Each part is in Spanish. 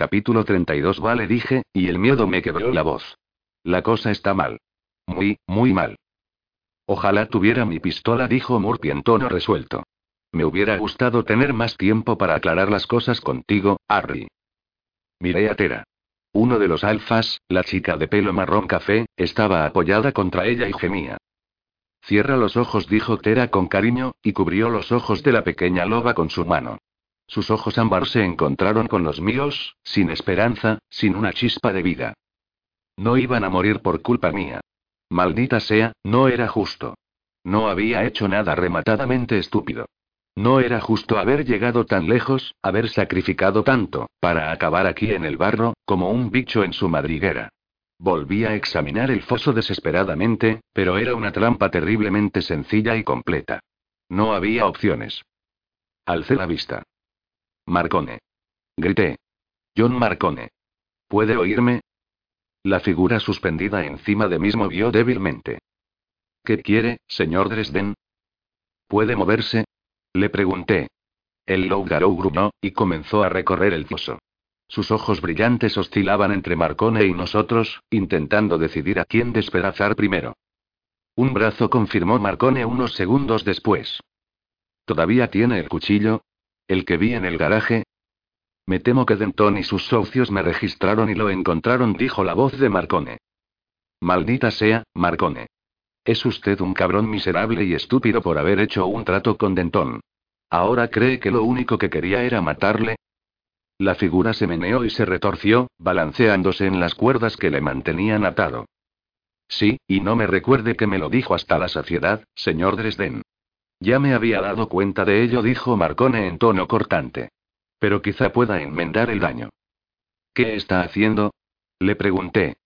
Capítulo 32 Vale dije, y el miedo me quebró la voz. La cosa está mal. Muy, muy mal. Ojalá tuviera mi pistola, dijo Murphy en tono resuelto. Me hubiera gustado tener más tiempo para aclarar las cosas contigo, Harry. Miré a Tera. Uno de los alfas, la chica de pelo marrón café, estaba apoyada contra ella y gemía. Cierra los ojos, dijo Tera con cariño, y cubrió los ojos de la pequeña loba con su mano. Sus ojos ámbar se encontraron con los míos, sin esperanza, sin una chispa de vida. No iban a morir por culpa mía. Maldita sea, no era justo. No había hecho nada rematadamente estúpido. No era justo haber llegado tan lejos, haber sacrificado tanto, para acabar aquí en el barro, como un bicho en su madriguera. Volví a examinar el foso desesperadamente, pero era una trampa terriblemente sencilla y completa. No había opciones. Alcé la vista. Marcone. Grité. John Marcone. ¿Puede oírme? La figura suspendida encima de mí movió débilmente. ¿Qué quiere, señor Dresden? ¿Puede moverse? Le pregunté. El Lougarou gruñó, y comenzó a recorrer el foso. Sus ojos brillantes oscilaban entre Marcone y nosotros, intentando decidir a quién despedazar primero. Un brazo confirmó Marcone unos segundos después. ¿Todavía tiene el cuchillo? ¿El que vi en el garaje? Me temo que Denton y sus socios me registraron y lo encontraron, dijo la voz de Marcone. Maldita sea, Marcone. Es usted un cabrón miserable y estúpido por haber hecho un trato con Denton. ¿Ahora cree que lo único que quería era matarle? La figura se meneó y se retorció, balanceándose en las cuerdas que le mantenían atado. Sí, y no me recuerde que me lo dijo hasta la saciedad, señor Dresden. Ya me había dado cuenta de ello, dijo Marcone en tono cortante. Pero quizá pueda enmendar el daño. ¿Qué está haciendo? Le pregunté.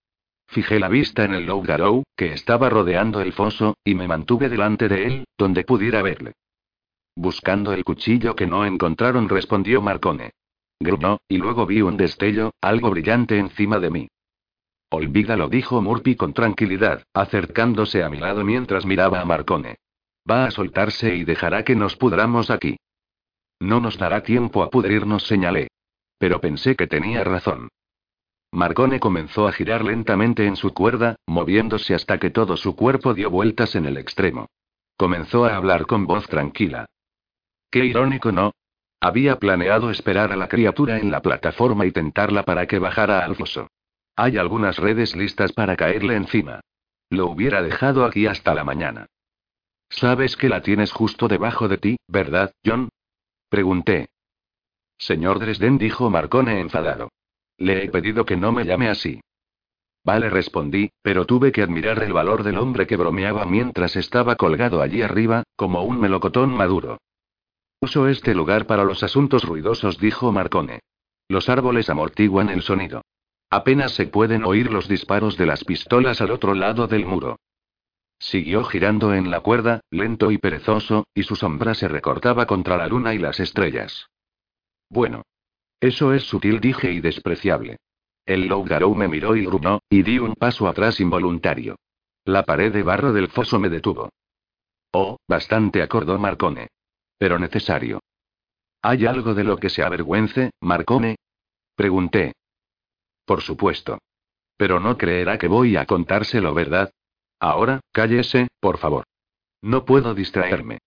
Fijé la vista en el Lougarou, que estaba rodeando el foso, y me mantuve delante de él, donde pudiera verle. Buscando el cuchillo que no encontraron, respondió Marcone. Grunó, y luego vi un destello, algo brillante encima de mí. Olvídalo, dijo Murphy con tranquilidad, acercándose a mi lado mientras miraba a Marcone. Va a soltarse y dejará que nos pudramos aquí. No nos dará tiempo a pudrirnos, señalé. Pero pensé que tenía razón. Marcone comenzó a girar lentamente en su cuerda, moviéndose hasta que todo su cuerpo dio vueltas en el extremo. Comenzó a hablar con voz tranquila. Qué irónico, ¿no? Había planeado esperar a la criatura en la plataforma y tentarla para que bajara al foso. Hay algunas redes listas para caerle encima. Lo hubiera dejado aquí hasta la mañana. Sabes que la tienes justo debajo de ti, ¿verdad, John? Pregunté. Señor Dresden dijo Marcone enfadado. Le he pedido que no me llame así. Vale, respondí, pero tuve que admirar el valor del hombre que bromeaba mientras estaba colgado allí arriba, como un melocotón maduro. Uso este lugar para los asuntos ruidosos, dijo Marcone. Los árboles amortiguan el sonido. Apenas se pueden oír los disparos de las pistolas al otro lado del muro. Siguió girando en la cuerda, lento y perezoso, y su sombra se recortaba contra la luna y las estrellas. Bueno. Eso es sutil, dije y despreciable. El Lougarou me miró y grunó, y di un paso atrás involuntario. La pared de barro del foso me detuvo. Oh, bastante acordó Marcone. Pero necesario. ¿Hay algo de lo que se avergüence, Marcone? Pregunté. Por supuesto. Pero no creerá que voy a contárselo, ¿verdad? Ahora, cállese, por favor. No puedo distraerme.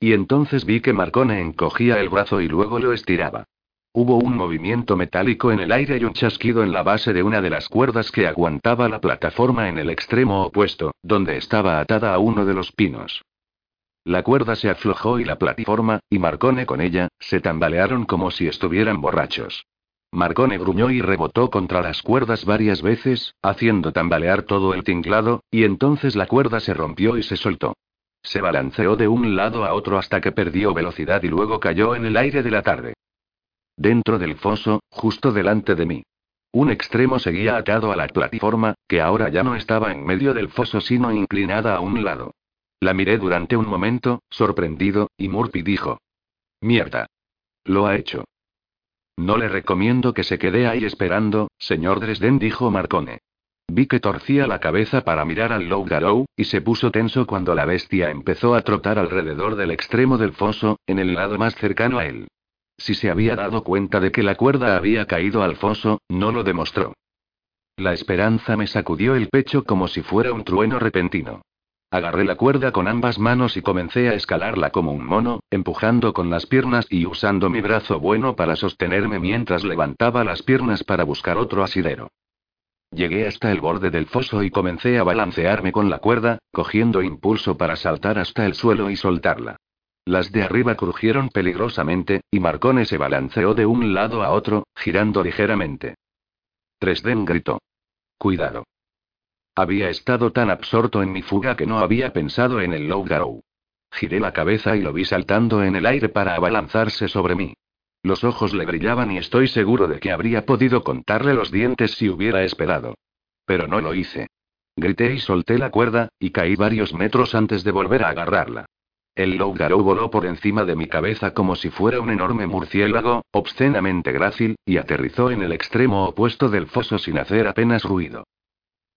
Y entonces vi que Marcone encogía el brazo y luego lo estiraba. Hubo un movimiento metálico en el aire y un chasquido en la base de una de las cuerdas que aguantaba la plataforma en el extremo opuesto, donde estaba atada a uno de los pinos. La cuerda se aflojó y la plataforma, y Marcone con ella, se tambalearon como si estuvieran borrachos. Marcone gruñó y rebotó contra las cuerdas varias veces, haciendo tambalear todo el tinglado, y entonces la cuerda se rompió y se soltó. Se balanceó de un lado a otro hasta que perdió velocidad y luego cayó en el aire de la tarde. Dentro del foso, justo delante de mí. Un extremo seguía atado a la plataforma, que ahora ya no estaba en medio del foso sino inclinada a un lado. La miré durante un momento, sorprendido, y Murphy dijo. Mierda. Lo ha hecho. No le recomiendo que se quede ahí esperando, señor Dresden, dijo Marcone. Vi que torcía la cabeza para mirar al Lougarou, y se puso tenso cuando la bestia empezó a trotar alrededor del extremo del foso, en el lado más cercano a él. Si se había dado cuenta de que la cuerda había caído al foso, no lo demostró. La esperanza me sacudió el pecho como si fuera un trueno repentino. Agarré la cuerda con ambas manos y comencé a escalarla como un mono, empujando con las piernas y usando mi brazo bueno para sostenerme mientras levantaba las piernas para buscar otro asidero. Llegué hasta el borde del foso y comencé a balancearme con la cuerda, cogiendo impulso para saltar hasta el suelo y soltarla. Las de arriba crujieron peligrosamente, y Marcone se balanceó de un lado a otro, girando ligeramente. Tresden gritó. Cuidado. Había estado tan absorto en mi fuga que no había pensado en el Lougarou. Giré la cabeza y lo vi saltando en el aire para abalanzarse sobre mí. Los ojos le brillaban y estoy seguro de que habría podido contarle los dientes si hubiera esperado. Pero no lo hice. Grité y solté la cuerda, y caí varios metros antes de volver a agarrarla. El Lougarou voló por encima de mi cabeza como si fuera un enorme murciélago, obscenamente grácil, y aterrizó en el extremo opuesto del foso sin hacer apenas ruido.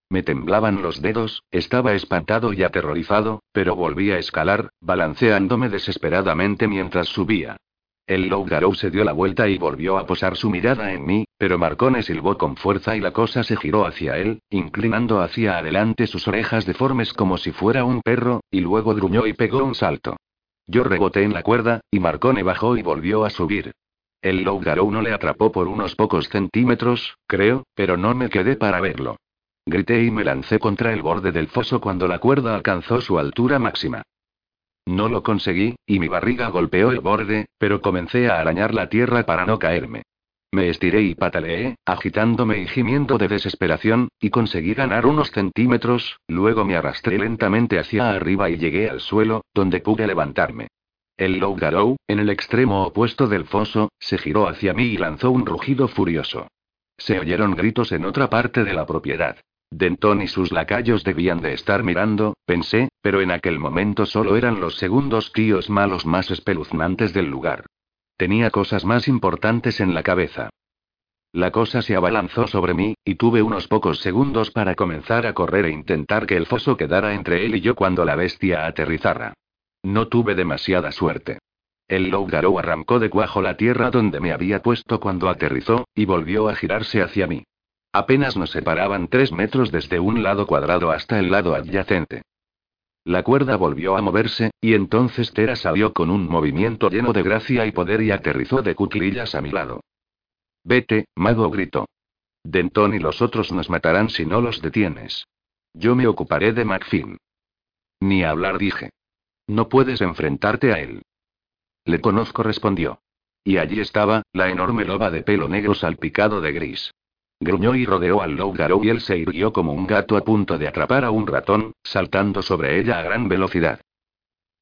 Me temblaban los dedos, estaba espantado y aterrorizado, pero volví a escalar, balanceándome desesperadamente mientras subía. El Lougarou se dio la vuelta y volvió a posar su mirada en mí, pero Marcone silbó con fuerza y la cosa se giró hacia él, inclinando hacia adelante sus orejas deformes como si fuera un perro, y luego gruñó y pegó un salto. Yo reboté en la cuerda, y Marcone bajó y volvió a subir. El Lougarou no le atrapó por unos pocos centímetros, creo, pero no me quedé para verlo. Grité y me lancé contra el borde del foso cuando la cuerda alcanzó su altura máxima. No lo conseguí, y mi barriga golpeó el borde, pero comencé a arañar la tierra para no caerme. Me estiré y pataleé, agitándome y gimiendo de desesperación, y conseguí ganar unos centímetros, luego me arrastré lentamente hacia arriba y llegué al suelo, donde pude levantarme. El Lougarou, en el extremo opuesto del foso, se giró hacia mí y lanzó un rugido furioso. Se oyeron gritos en otra parte de la propiedad. Denton y sus lacayos debían de estar mirando, pensé, pero en aquel momento solo eran los segundos tíos malos más espeluznantes del lugar. Tenía cosas más importantes en la cabeza. La cosa se abalanzó sobre mí, y tuve unos pocos segundos para comenzar a correr e intentar que el foso quedara entre él y yo cuando la bestia aterrizara. No tuve demasiada suerte. El Lougarou arrancó de cuajo la tierra donde me había puesto cuando aterrizó, y volvió a girarse hacia mí. Apenas nos separaban tres metros desde un lado cuadrado hasta el lado adyacente. La cuerda volvió a moverse, y entonces Tera salió con un movimiento lleno de gracia y poder y aterrizó de cuclillas a mi lado. Vete, mago gritó. Denton y los otros nos matarán si no los detienes. Yo me ocuparé de McFinn. Ni hablar dije. No puedes enfrentarte a él. Le conozco, respondió. Y allí estaba, la enorme loba de pelo negro salpicado de gris. Gruñó y rodeó al Lougarou y él se irguió como un gato a punto de atrapar a un ratón, saltando sobre ella a gran velocidad.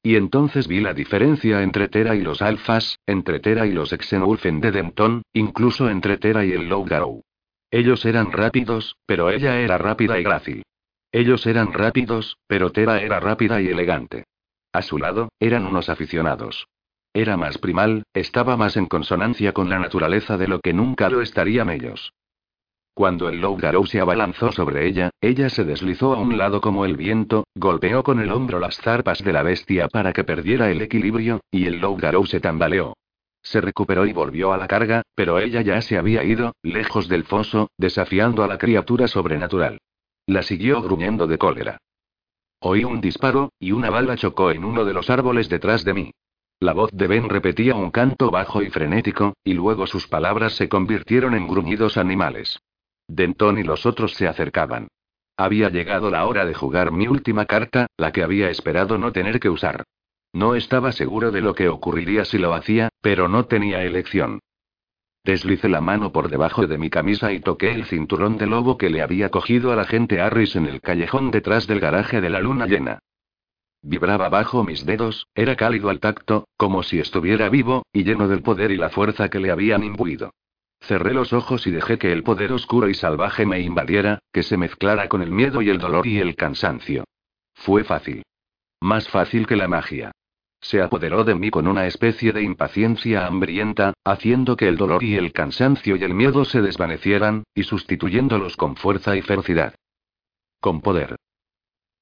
Y entonces vi la diferencia entre Tera y los alfas, entre Tera y los Exenulfen de Denton, incluso entre Tera y el Lougarou. Ellos eran rápidos, pero ella era rápida y grácil. Ellos eran rápidos, pero Tera era rápida y elegante. A su lado, eran unos aficionados. Era más primal, estaba más en consonancia con la naturaleza de lo que nunca lo estarían ellos. Cuando el Lougarou se abalanzó sobre ella, ella se deslizó a un lado como el viento, golpeó con el hombro las zarpas de la bestia para que perdiera el equilibrio, y el Lougarou se tambaleó. Se recuperó y volvió a la carga, pero ella ya se había ido, lejos del foso, desafiando a la criatura sobrenatural. La siguió gruñendo de cólera. Oí un disparo, y una bala chocó en uno de los árboles detrás de mí. La voz de Ben repetía un canto bajo y frenético, y luego sus palabras se convirtieron en gruñidos animales. Denton y los otros se acercaban. Había llegado la hora de jugar mi última carta, la que había esperado no tener que usar. No estaba seguro de lo que ocurriría si lo hacía, pero no tenía elección. Deslicé la mano por debajo de mi camisa y toqué el cinturón de lobo que le había cogido a la gente Harris en el callejón detrás del garaje de la luna llena. Vibraba bajo mis dedos, era cálido al tacto, como si estuviera vivo, y lleno del poder y la fuerza que le habían imbuido. Cerré los ojos y dejé que el poder oscuro y salvaje me invadiera, que se mezclara con el miedo y el dolor y el cansancio. Fue fácil. Más fácil que la magia. Se apoderó de mí con una especie de impaciencia hambrienta, haciendo que el dolor y el cansancio y el miedo se desvanecieran, y sustituyéndolos con fuerza y ferocidad. Con poder.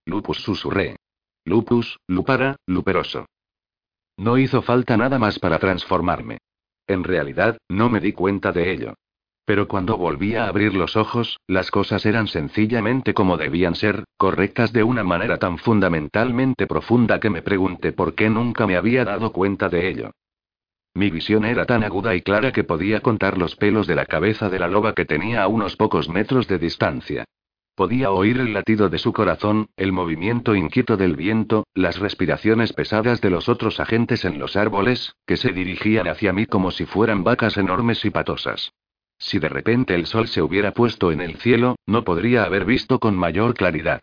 Lupus susurré. Lupus, lupara, luperoso. No hizo falta nada más para transformarme. En realidad, no me di cuenta de ello. Pero cuando volví a abrir los ojos, las cosas eran sencillamente como debían ser, correctas de una manera tan fundamentalmente profunda que me pregunté por qué nunca me había dado cuenta de ello. Mi visión era tan aguda y clara que podía contar los pelos de la cabeza de la loba que tenía a unos pocos metros de distancia. Podía oír el latido de su corazón, el movimiento inquieto del viento, las respiraciones pesadas de los otros agentes en los árboles, que se dirigían hacia mí como si fueran vacas enormes y patosas. Si de repente el sol se hubiera puesto en el cielo, no podría haber visto con mayor claridad.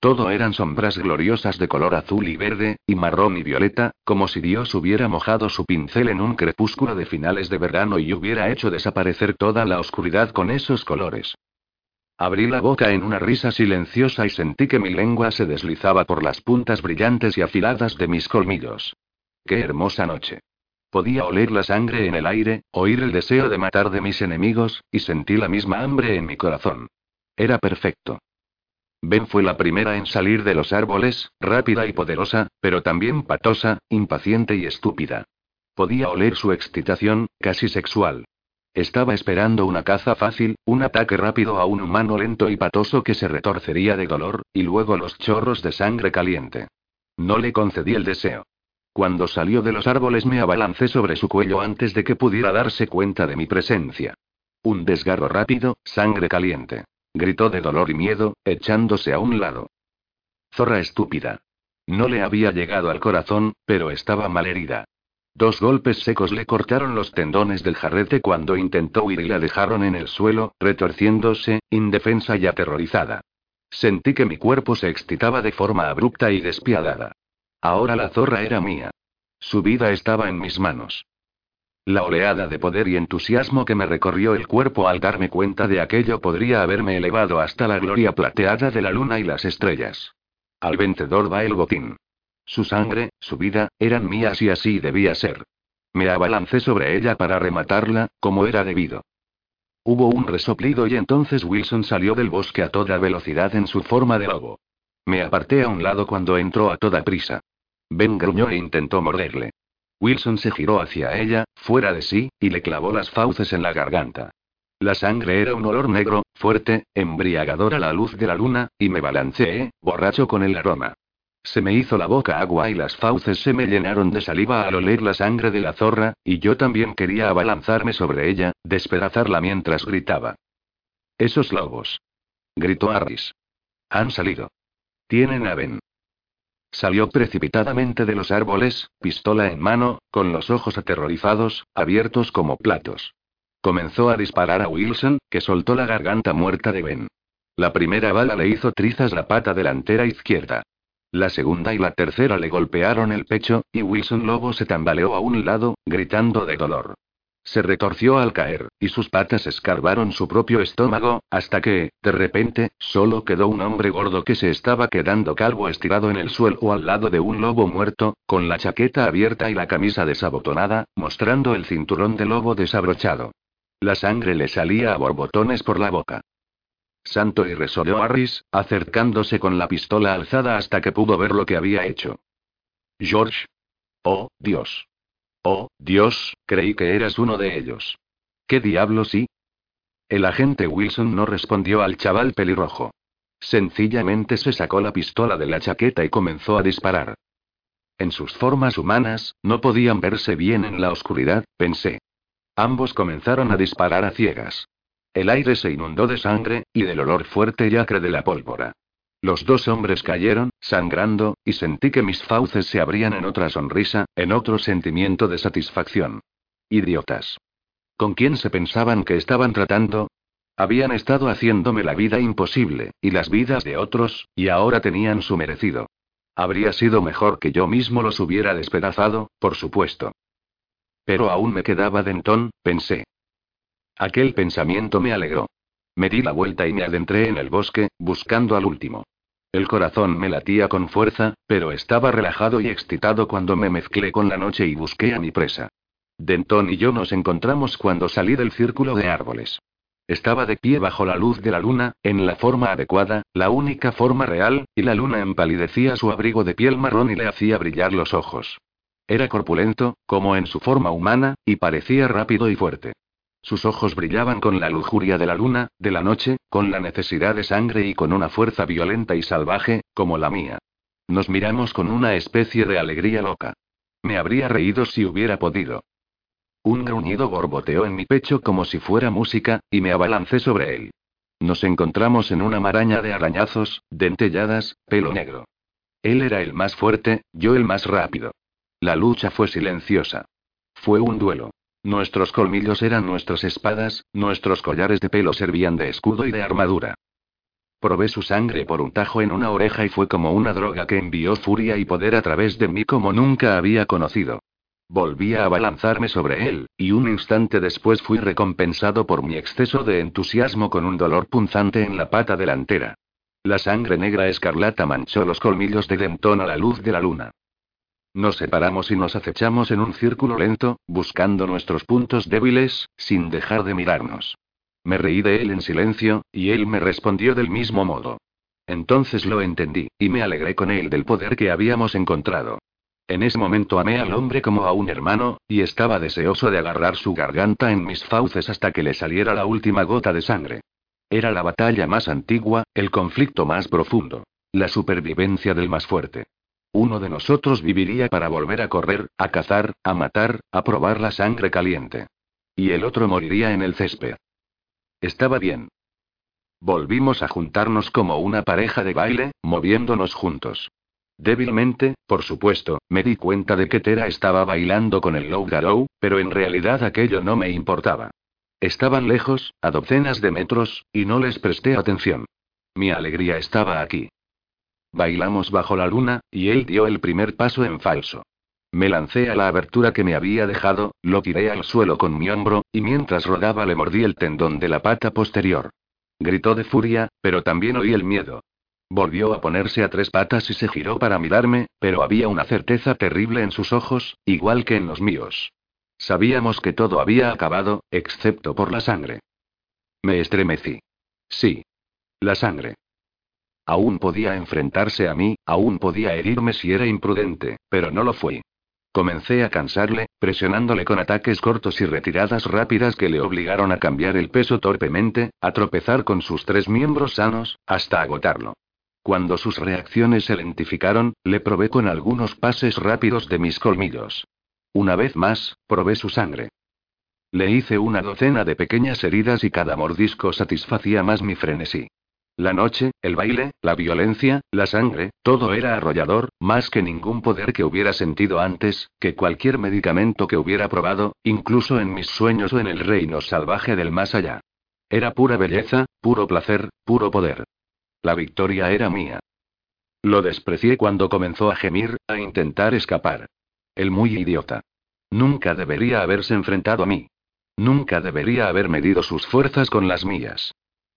Todo eran sombras gloriosas de color azul y verde, y marrón y violeta, como si Dios hubiera mojado su pincel en un crepúsculo de finales de verano y hubiera hecho desaparecer toda la oscuridad con esos colores. Abrí la boca en una risa silenciosa y sentí que mi lengua se deslizaba por las puntas brillantes y afiladas de mis colmillos. ¡Qué hermosa noche! Podía oler la sangre en el aire, oír el deseo de matar de mis enemigos, y sentí la misma hambre en mi corazón. Era perfecto. Ben fue la primera en salir de los árboles, rápida y poderosa, pero también patosa, impaciente y estúpida. Podía oler su excitación, casi sexual. Estaba esperando una caza fácil, un ataque rápido a un humano lento y patoso que se retorcería de dolor, y luego los chorros de sangre caliente. No le concedí el deseo. Cuando salió de los árboles me abalancé sobre su cuello antes de que pudiera darse cuenta de mi presencia. Un desgarro rápido, sangre caliente. Gritó de dolor y miedo, echándose a un lado. Zorra estúpida. No le había llegado al corazón, pero estaba malherida. Dos golpes secos le cortaron los tendones del jarrete cuando intentó huir y la dejaron en el suelo, retorciéndose, indefensa y aterrorizada. Sentí que mi cuerpo se excitaba de forma abrupta y despiadada. Ahora la zorra era mía. Su vida estaba en mis manos. La oleada de poder y entusiasmo que me recorrió el cuerpo al darme cuenta de aquello podría haberme elevado hasta la gloria plateada de la luna y las estrellas. Al vencedor va el botín. Su sangre, su vida, eran mías y así debía ser. Me abalancé sobre ella para rematarla, como era debido. Hubo un resoplido y entonces Wilson salió del bosque a toda velocidad en su forma de lobo. Me aparté a un lado cuando entró a toda prisa. Ben gruñó e intentó morderle. Wilson se giró hacia ella, fuera de sí, y le clavó las fauces en la garganta. La sangre era un olor negro, fuerte, embriagador a la luz de la luna, y me balanceé, borracho con el aroma. Se me hizo la boca agua y las fauces se me llenaron de saliva al oler la sangre de la zorra, y yo también quería abalanzarme sobre ella, despedazarla mientras gritaba. Esos lobos. Gritó Harris. Han salido. Tienen a Ben. Salió precipitadamente de los árboles, pistola en mano, con los ojos aterrorizados, abiertos como platos. Comenzó a disparar a Wilson, que soltó la garganta muerta de Ben. La primera bala le hizo trizas la pata delantera izquierda. La segunda y la tercera le golpearon el pecho, y Wilson Lobo se tambaleó a un lado, gritando de dolor. Se retorció al caer, y sus patas escarbaron su propio estómago, hasta que, de repente, solo quedó un hombre gordo que se estaba quedando calvo estirado en el suelo al lado de un lobo muerto, con la chaqueta abierta y la camisa desabotonada, mostrando el cinturón de lobo desabrochado. La sangre le salía a borbotones por la boca. Santo y resolvió Harris, acercándose con la pistola alzada hasta que pudo ver lo que había hecho. George. Oh, Dios. Oh, Dios, creí que eras uno de ellos. ¿Qué diablos sí? El agente Wilson no respondió al chaval pelirrojo. Sencillamente se sacó la pistola de la chaqueta y comenzó a disparar. En sus formas humanas, no podían verse bien en la oscuridad, pensé. Ambos comenzaron a disparar a ciegas. El aire se inundó de sangre, y del olor fuerte y acre de la pólvora. Los dos hombres cayeron, sangrando, y sentí que mis fauces se abrían en otra sonrisa, en otro sentimiento de satisfacción. Idiotas. ¿Con quién se pensaban que estaban tratando? Habían estado haciéndome la vida imposible, y las vidas de otros, y ahora tenían su merecido. Habría sido mejor que yo mismo los hubiera despedazado, por supuesto. Pero aún me quedaba dentón, pensé. Aquel pensamiento me alegró. Me di la vuelta y me adentré en el bosque, buscando al último. El corazón me latía con fuerza, pero estaba relajado y excitado cuando me mezclé con la noche y busqué a mi presa. Denton y yo nos encontramos cuando salí del círculo de árboles. Estaba de pie bajo la luz de la luna, en la forma adecuada, la única forma real, y la luna empalidecía su abrigo de piel marrón y le hacía brillar los ojos. Era corpulento, como en su forma humana, y parecía rápido y fuerte. Sus ojos brillaban con la lujuria de la luna, de la noche, con la necesidad de sangre y con una fuerza violenta y salvaje, como la mía. Nos miramos con una especie de alegría loca. Me habría reído si hubiera podido. Un gruñido borboteó en mi pecho como si fuera música, y me abalancé sobre él. Nos encontramos en una maraña de arañazos, dentelladas, pelo negro. Él era el más fuerte, yo el más rápido. La lucha fue silenciosa. Fue un duelo. Nuestros colmillos eran nuestras espadas, nuestros collares de pelo servían de escudo y de armadura. Probé su sangre por un tajo en una oreja y fue como una droga que envió furia y poder a través de mí como nunca había conocido. Volví a abalanzarme sobre él, y un instante después fui recompensado por mi exceso de entusiasmo con un dolor punzante en la pata delantera. La sangre negra escarlata manchó los colmillos de Denton a la luz de la luna. Nos separamos y nos acechamos en un círculo lento, buscando nuestros puntos débiles, sin dejar de mirarnos. Me reí de él en silencio, y él me respondió del mismo modo. Entonces lo entendí, y me alegré con él del poder que habíamos encontrado. En ese momento amé al hombre como a un hermano, y estaba deseoso de agarrar su garganta en mis fauces hasta que le saliera la última gota de sangre. Era la batalla más antigua, el conflicto más profundo. La supervivencia del más fuerte. Uno de nosotros viviría para volver a correr, a cazar, a matar, a probar la sangre caliente. Y el otro moriría en el césped. Estaba bien. Volvimos a juntarnos como una pareja de baile, moviéndonos juntos. Débilmente, por supuesto, me di cuenta de que Tera estaba bailando con el Low Garou, pero en realidad aquello no me importaba. Estaban lejos, a docenas de metros, y no les presté atención. Mi alegría estaba aquí. Bailamos bajo la luna, y él dio el primer paso en falso. Me lancé a la abertura que me había dejado, lo tiré al suelo con mi hombro, y mientras rodaba le mordí el tendón de la pata posterior. Gritó de furia, pero también oí el miedo. Volvió a ponerse a tres patas y se giró para mirarme, pero había una certeza terrible en sus ojos, igual que en los míos. Sabíamos que todo había acabado, excepto por la sangre. Me estremecí. Sí. La sangre. Aún podía enfrentarse a mí, aún podía herirme si era imprudente, pero no lo fui. Comencé a cansarle, presionándole con ataques cortos y retiradas rápidas que le obligaron a cambiar el peso torpemente, a tropezar con sus tres miembros sanos, hasta agotarlo. Cuando sus reacciones se lentificaron, le probé con algunos pases rápidos de mis colmillos. Una vez más, probé su sangre. Le hice una docena de pequeñas heridas y cada mordisco satisfacía más mi frenesí. La noche, el baile, la violencia, la sangre, todo era arrollador, más que ningún poder que hubiera sentido antes, que cualquier medicamento que hubiera probado, incluso en mis sueños o en el reino salvaje del más allá. Era pura belleza, puro placer, puro poder. La victoria era mía. Lo desprecié cuando comenzó a gemir, a intentar escapar. El muy idiota. Nunca debería haberse enfrentado a mí. Nunca debería haber medido sus fuerzas con las mías.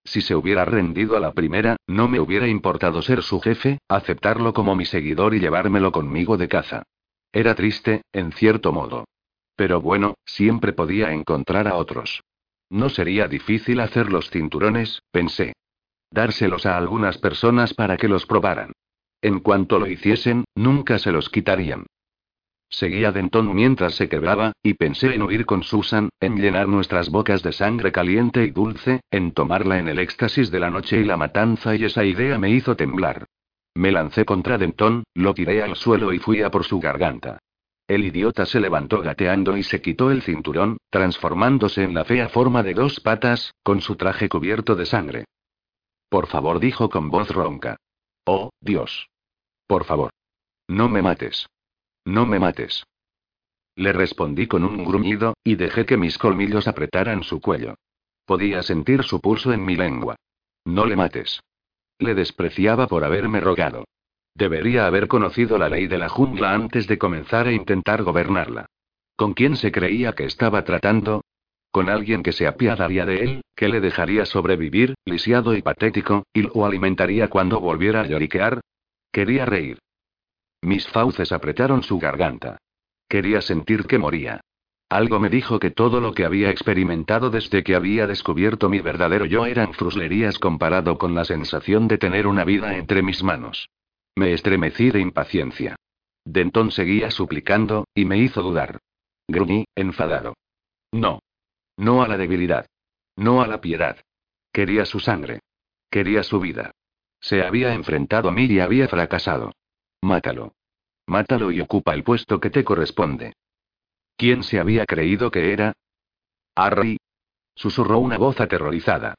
Si se hubiera rendido a la primera, no me hubiera importado ser su jefe, aceptarlo como mi seguidor y llevármelo conmigo de caza. Era triste, en cierto modo. Pero bueno, siempre podía encontrar a otros. No sería difícil hacer los cinturones, pensé. Dárselos a algunas personas para que los probaran. En cuanto lo hiciesen, nunca se los quitarían. Seguía Denton mientras se quebraba, y pensé en huir con Susan, en llenar nuestras bocas de sangre caliente y dulce, en tomarla en el éxtasis de la noche y la matanza, y esa idea me hizo temblar. Me lancé contra Denton, lo tiré al suelo y fui a por su garganta. El idiota se levantó gateando y se quitó el cinturón, transformándose en la fea forma de dos patas, con su traje cubierto de sangre. Por favor, dijo con voz ronca. Oh, Dios. Por favor. No me mates. No me mates. Le respondí con un gruñido, y dejé que mis colmillos apretaran su cuello. Podía sentir su pulso en mi lengua. No le mates. Le despreciaba por haberme rogado. Debería haber conocido la ley de la jungla antes de comenzar a intentar gobernarla. ¿Con quién se creía que estaba tratando? ¿Con alguien que se apiadaría de él, que le dejaría sobrevivir, lisiado y patético, y lo alimentaría cuando volviera a lloriquear? Quería reír. Mis fauces apretaron su garganta. Quería sentir que moría. Algo me dijo que todo lo que había experimentado desde que había descubierto mi verdadero yo eran fruslerías comparado con la sensación de tener una vida entre mis manos. Me estremecí de impaciencia. Denton seguía suplicando, y me hizo dudar. Gruñí, enfadado. No. No a la debilidad. No a la piedad. Quería su sangre. Quería su vida. Se había enfrentado a mí y había fracasado. Mátalo. Mátalo y ocupa el puesto que te corresponde. ¿Quién se había creído que era? Harry. Susurró una voz aterrorizada.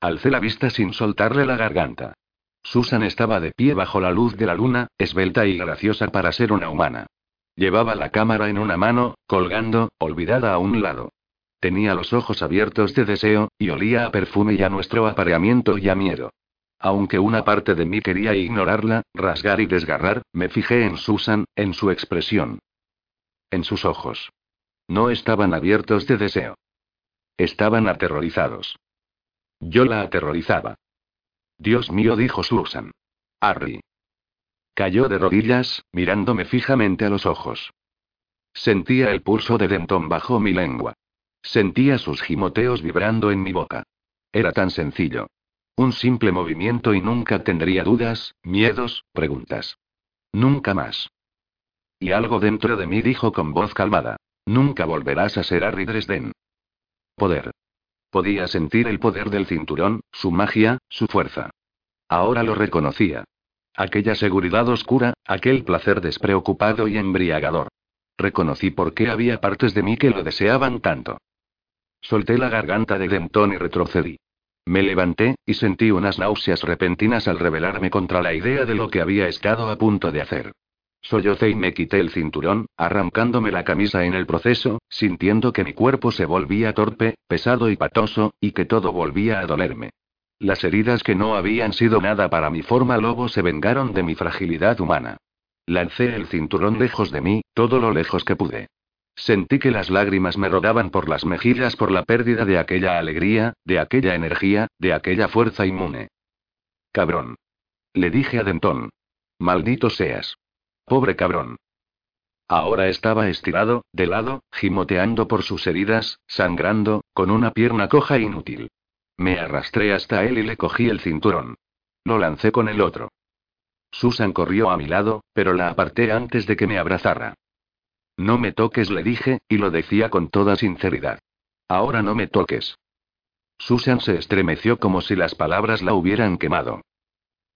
Alcé la vista sin soltarle la garganta. Susan estaba de pie bajo la luz de la luna, esbelta y graciosa para ser una humana. Llevaba la cámara en una mano, colgando, olvidada a un lado. Tenía los ojos abiertos de deseo, y olía a perfume y a nuestro apareamiento y a miedo. Aunque una parte de mí quería ignorarla, rasgar y desgarrar, me fijé en Susan, en su expresión. En sus ojos. No estaban abiertos de deseo. Estaban aterrorizados. Yo la aterrorizaba. Dios mío, dijo Susan. Harry. Cayó de rodillas, mirándome fijamente a los ojos. Sentía el pulso de Denton bajo mi lengua. Sentía sus gimoteos vibrando en mi boca. Era tan sencillo. Un simple movimiento y nunca tendría dudas, miedos, preguntas. Nunca más. Y algo dentro de mí dijo con voz calmada. Nunca volverás a ser Harry. Poder. Podía sentir el poder del cinturón, su magia, su fuerza. Ahora lo reconocía. Aquella seguridad oscura, aquel placer despreocupado y embriagador. Reconocí por qué había partes de mí que lo deseaban tanto. Solté la garganta de Denton y retrocedí. Me levanté, y sentí unas náuseas repentinas al rebelarme contra la idea de lo que había estado a punto de hacer. Sollocé y me quité el cinturón, arrancándome la camisa en el proceso, sintiendo que mi cuerpo se volvía torpe, pesado y patoso, y que todo volvía a dolerme. Las heridas que no habían sido nada para mi forma lobo se vengaron de mi fragilidad humana. Lancé el cinturón lejos de mí, todo lo lejos que pude. Sentí que las lágrimas me rodaban por las mejillas por la pérdida de aquella alegría, de aquella energía, de aquella fuerza inmune. Cabrón. Le dije a Denton. Maldito seas. Pobre cabrón. Ahora estaba estirado, de lado, gimoteando por sus heridas, sangrando, con una pierna coja e inútil. Me arrastré hasta él y le cogí el cinturón. Lo lancé con el otro. Susan corrió a mi lado, pero la aparté antes de que me abrazara. No me toques, le dije, y lo decía con toda sinceridad. Ahora no me toques. Susan se estremeció como si las palabras la hubieran quemado.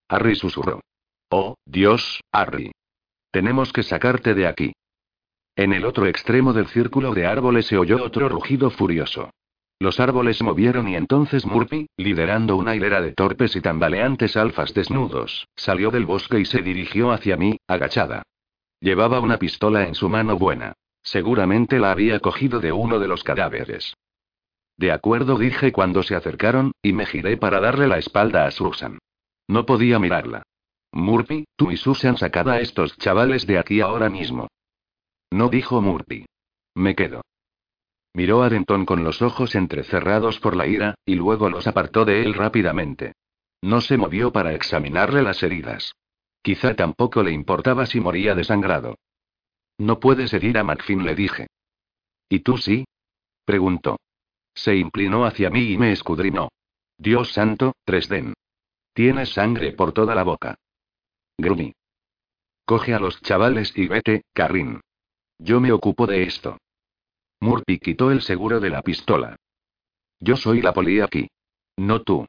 Harry susurró. Oh, Dios, Harry. Tenemos que sacarte de aquí. En el otro extremo del círculo de árboles se oyó otro rugido furioso. Los árboles movieron y entonces Murphy, liderando una hilera de torpes y tambaleantes alfas desnudos, salió del bosque y se dirigió hacia mí, agachada. Llevaba una pistola en su mano buena. Seguramente la había cogido de uno de los cadáveres. De acuerdo, dije cuando se acercaron, y me giré para darle la espalda a Susan. No podía mirarla. Murphy, tú y Susan sacad a estos chavales de aquí ahora mismo. No dijo Murphy. Me quedo. Miró a Denton con los ojos entrecerrados por la ira, y luego los apartó de él rápidamente. No se movió para examinarle las heridas. Quizá tampoco le importaba si moría desangrado. No puedes herir a McFinn, le dije. ¿Y tú sí? preguntó. Se inclinó hacia mí y me escudriñó. Dios santo, Tresden. Tienes sangre por toda la boca. Gruñí. Coge a los chavales y vete, Carrin. Yo me ocupo de esto. Murphy quitó el seguro de la pistola. Yo soy la poli aquí. No tú.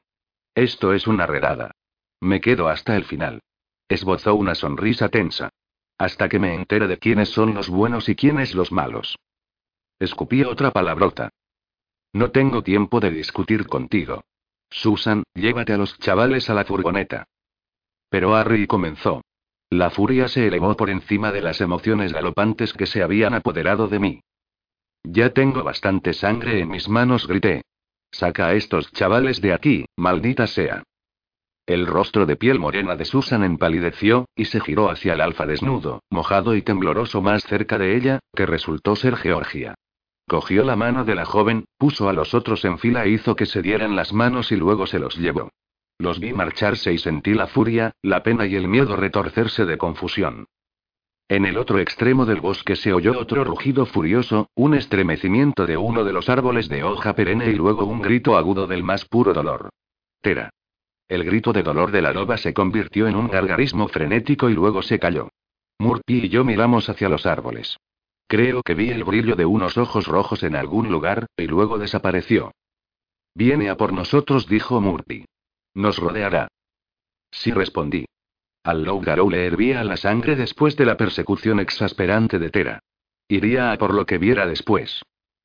Esto es una redada. Me quedo hasta el final. Esbozó una sonrisa tensa. Hasta que me entere de quiénes son los buenos y quiénes los malos. Escupí otra palabrota. No tengo tiempo de discutir contigo. Susan, llévate a los chavales a la furgoneta. Pero Harry comenzó. La furia se elevó por encima de las emociones galopantes que se habían apoderado de mí. Ya tengo bastante sangre en mis manos, grité. Saca a estos chavales de aquí, maldita sea. El rostro de piel morena de Susan empalideció, y se giró hacia el alfa desnudo, mojado y tembloroso más cerca de ella, que resultó ser Georgia. Cogió la mano de la joven, puso a los otros en fila e hizo que se dieran las manos y luego se los llevó. Los vi marcharse y sentí la furia, la pena y el miedo retorcerse de confusión. En el otro extremo del bosque se oyó otro rugido furioso, un estremecimiento de uno de los árboles de hoja perenne y luego un grito agudo del más puro dolor. Tera. El grito de dolor de la loba se convirtió en un gargarismo frenético y luego se calló. Murphy y yo miramos hacia los árboles. Creo que vi el brillo de unos ojos rojos en algún lugar, y luego desapareció. Viene a por nosotros, dijo Murphy. Nos rodeará. Sí respondí. Al Lougarou le hervía la sangre después de la persecución exasperante de Tera. Iría a por lo que viera después.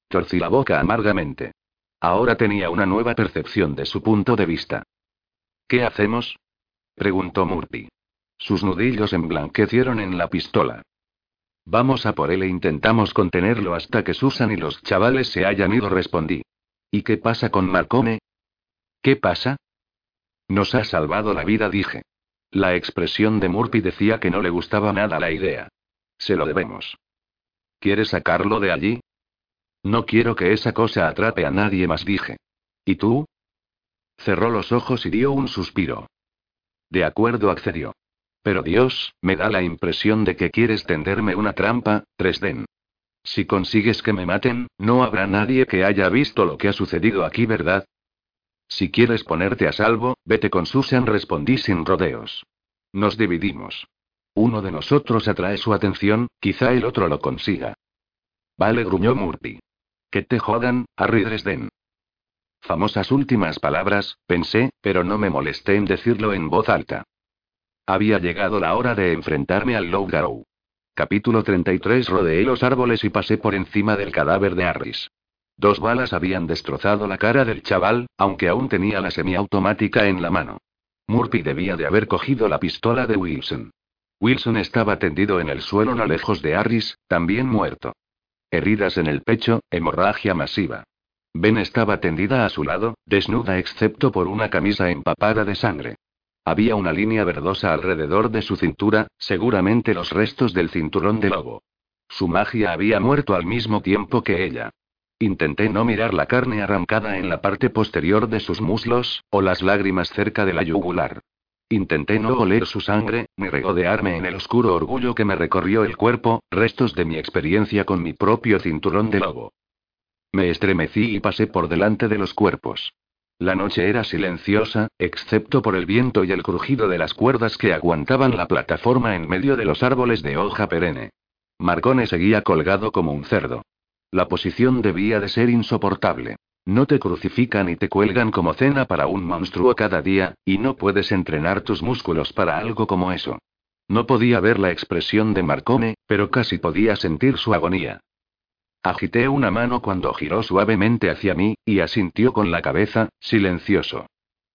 Torcí la boca amargamente. Ahora tenía una nueva percepción de su punto de vista. ¿Qué hacemos? preguntó Murphy. Sus nudillos emblanquecieron en la pistola. Vamos a por él e intentamos contenerlo hasta que Susan y los chavales se hayan ido, respondí. ¿Y qué pasa con Marcone? ¿Qué pasa? Nos ha salvado la vida, dije. La expresión de Murphy decía que no le gustaba nada la idea. Se lo debemos. ¿Quieres sacarlo de allí? No quiero que esa cosa atrape a nadie más, dije. ¿Y tú? Cerró los ojos y dio un suspiro. De acuerdo, accedió. Pero Dios, me da la impresión de que quieres tenderme una trampa, Tresden. Si consigues que me maten, no habrá nadie que haya visto lo que ha sucedido aquí, ¿verdad? Si quieres ponerte a salvo, vete con Susan, respondí sin rodeos. Nos dividimos. Uno de nosotros atrae su atención, quizá el otro lo consiga. Vale, gruñó Murphy. Que te jodan, Harry Dresden. Famosas últimas palabras, pensé, pero no me molesté en decirlo en voz alta. Había llegado la hora de enfrentarme al Loughgarou. Capítulo 33 Rodeé los árboles y pasé por encima del cadáver de Harris. Dos balas habían destrozado la cara del chaval, aunque aún tenía la semiautomática en la mano. Murphy debía de haber cogido la pistola de Wilson. Wilson estaba tendido en el suelo no lejos de Harris, también muerto. Heridas en el pecho, hemorragia masiva. Ben estaba tendida a su lado, desnuda excepto por una camisa empapada de sangre. Había una línea verdosa alrededor de su cintura, seguramente los restos del cinturón de lobo. Su magia había muerto al mismo tiempo que ella. Intenté no mirar la carne arrancada en la parte posterior de sus muslos, o las lágrimas cerca de la yugular. Intenté no oler su sangre, ni regodearme en el oscuro orgullo que me recorrió el cuerpo, restos de mi experiencia con mi propio cinturón de lobo. Me estremecí y pasé por delante de los cuerpos. La noche era silenciosa, excepto por el viento y el crujido de las cuerdas que aguantaban la plataforma en medio de los árboles de hoja perenne. Marcone seguía colgado como un cerdo. La posición debía de ser insoportable. No te crucifican y te cuelgan como cena para un monstruo cada día, y no puedes entrenar tus músculos para algo como eso. No podía ver la expresión de Marcone, pero casi podía sentir su agonía. Agité una mano cuando giró suavemente hacia mí, y asintió con la cabeza, silencioso.